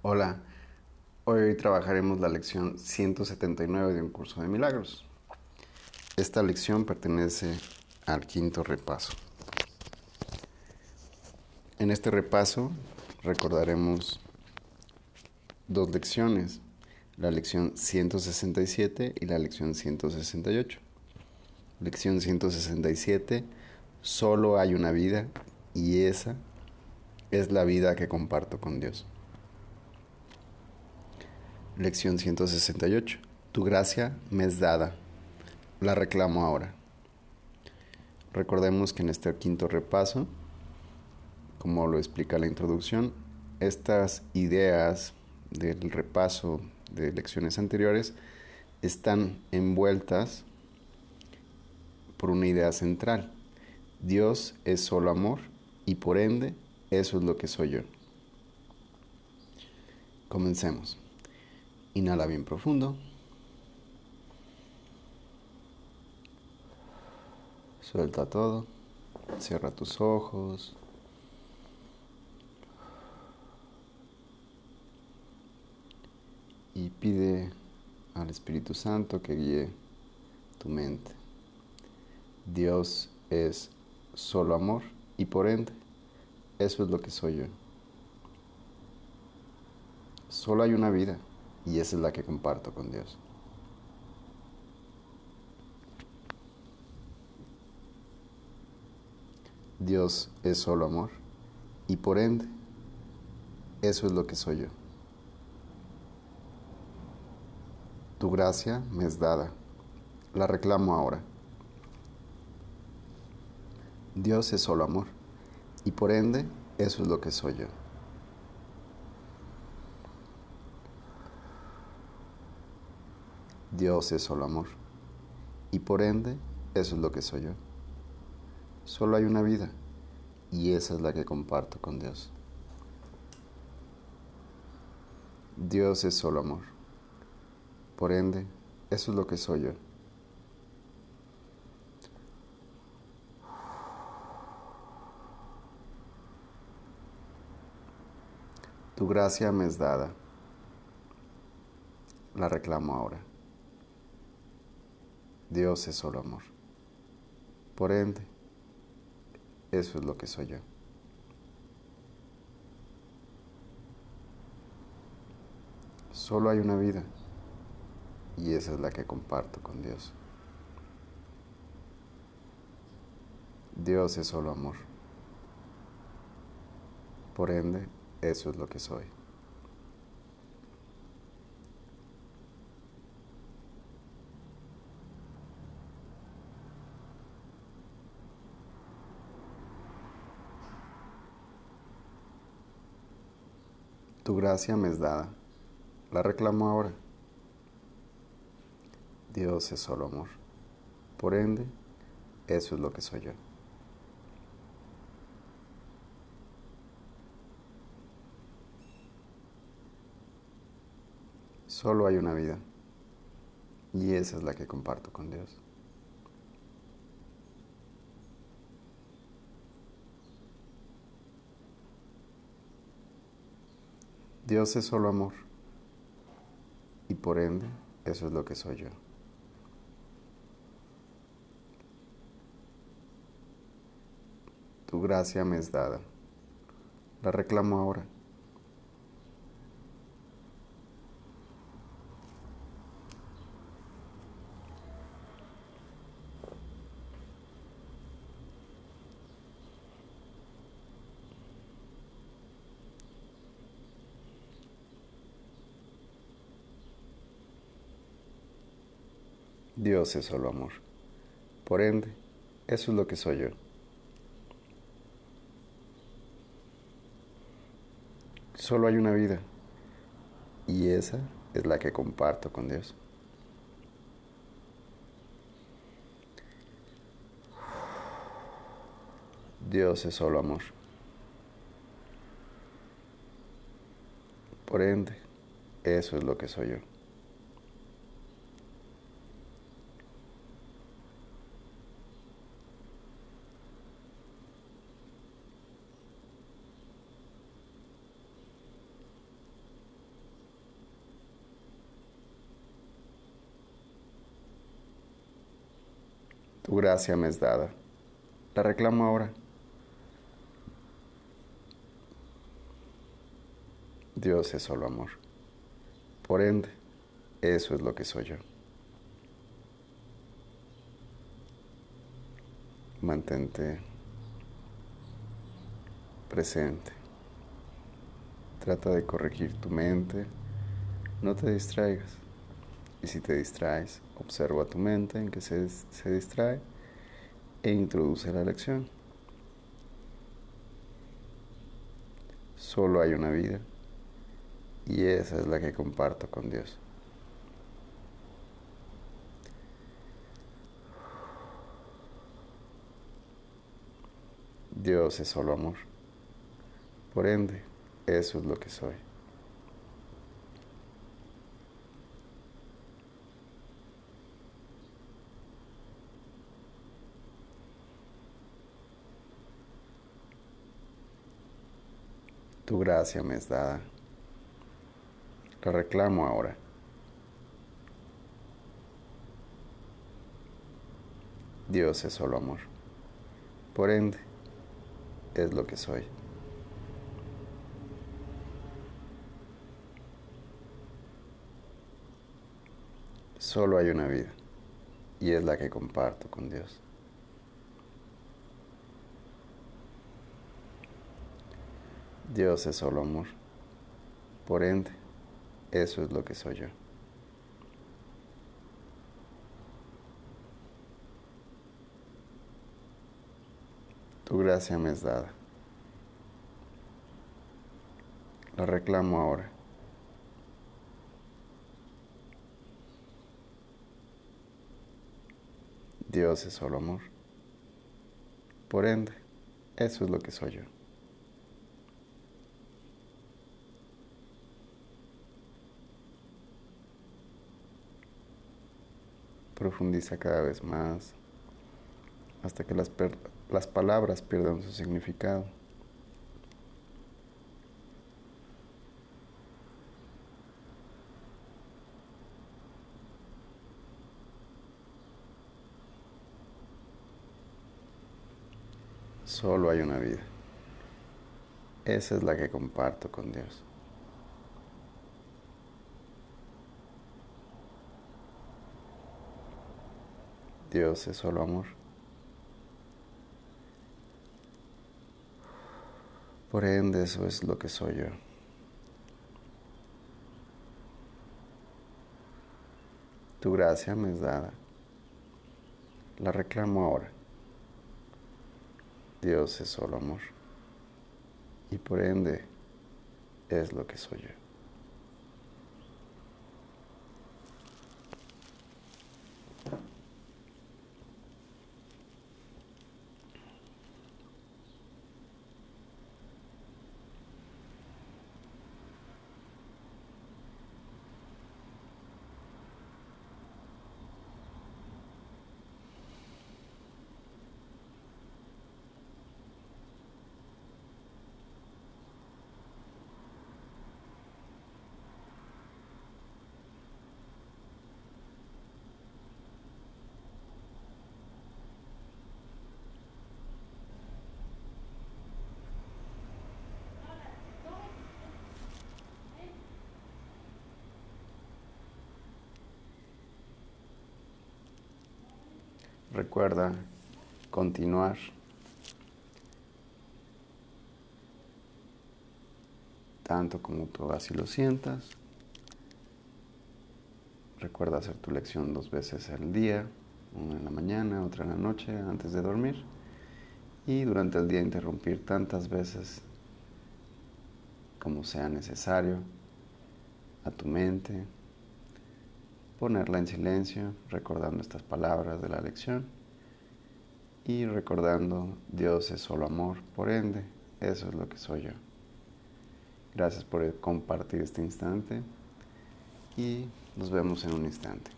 Hola, hoy trabajaremos la lección 179 de un curso de milagros. Esta lección pertenece al quinto repaso. En este repaso recordaremos dos lecciones, la lección 167 y la lección 168. Lección 167, solo hay una vida y esa es la vida que comparto con Dios. Lección 168. Tu gracia me es dada, la reclamo ahora. Recordemos que en este quinto repaso, como lo explica la introducción, estas ideas del repaso de lecciones anteriores están envueltas por una idea central. Dios es solo amor y por ende eso es lo que soy yo. Comencemos. Inhala bien profundo. Suelta todo. Cierra tus ojos. Y pide al Espíritu Santo que guíe tu mente. Dios es solo amor y por ende eso es lo que soy yo. Solo hay una vida y esa es la que comparto con Dios. Dios es solo amor y por ende eso es lo que soy yo. Tu gracia me es dada, la reclamo ahora. Dios es solo amor y por ende, eso es lo que soy yo. Dios es solo amor. Y por ende, eso es lo que soy yo. Solo hay una vida y esa es la que comparto con Dios. Dios es solo amor. Por ende, eso es lo que soy yo. Tu gracia me es dada. La reclamo ahora. Dios es solo amor. Por ende, eso es lo que soy yo. Solo hay una vida y esa es la que comparto con Dios. Dios es solo amor. Por ende, eso es lo que soy. Tu gracia me es dada. La reclamo ahora. Dios es solo amor. Por ende, eso es lo que soy yo. Solo hay una vida y esa es la que comparto con Dios. Dios es solo amor y por ende eso es lo que soy yo. Tu gracia me es dada. La reclamo ahora. Dios es solo amor. Por ende, eso es lo que soy yo. Solo hay una vida y esa es la que comparto con Dios. Dios es solo amor. Por ende, eso es lo que soy yo. Tu gracia me es dada. La reclamo ahora. Dios es solo amor. Por ende, eso es lo que soy yo. Mantente presente. Trata de corregir tu mente. No te distraigas. Y si te distraes, observa tu mente en que se, se distrae e introduce la lección. Solo hay una vida y esa es la que comparto con Dios. Dios es solo amor. Por ende, eso es lo que soy. Tu gracia me es dada. La reclamo ahora. Dios es solo amor. Por ende, es lo que soy. Solo hay una vida y es la que comparto con Dios. Dios es solo amor. Por ende, eso es lo que soy yo. Tu gracia me es dada. La reclamo ahora. Dios es solo amor. Por ende, eso es lo que soy yo. Profundiza cada vez más hasta que las, las palabras pierdan su significado. Solo hay una vida. Esa es la que comparto con Dios. Dios es solo amor. Por ende, eso es lo que soy yo. Tu gracia me es dada. La reclamo ahora. Dios es solo amor. Y por ende, es lo que soy yo. Recuerda continuar. Tanto como tú así lo sientas. Recuerda hacer tu lección dos veces al día, una en la mañana, otra en la noche, antes de dormir. Y durante el día interrumpir tantas veces como sea necesario a tu mente, ponerla en silencio, recordando estas palabras de la lección y recordando Dios es solo amor, por ende, eso es lo que soy yo. Gracias por compartir este instante y nos vemos en un instante.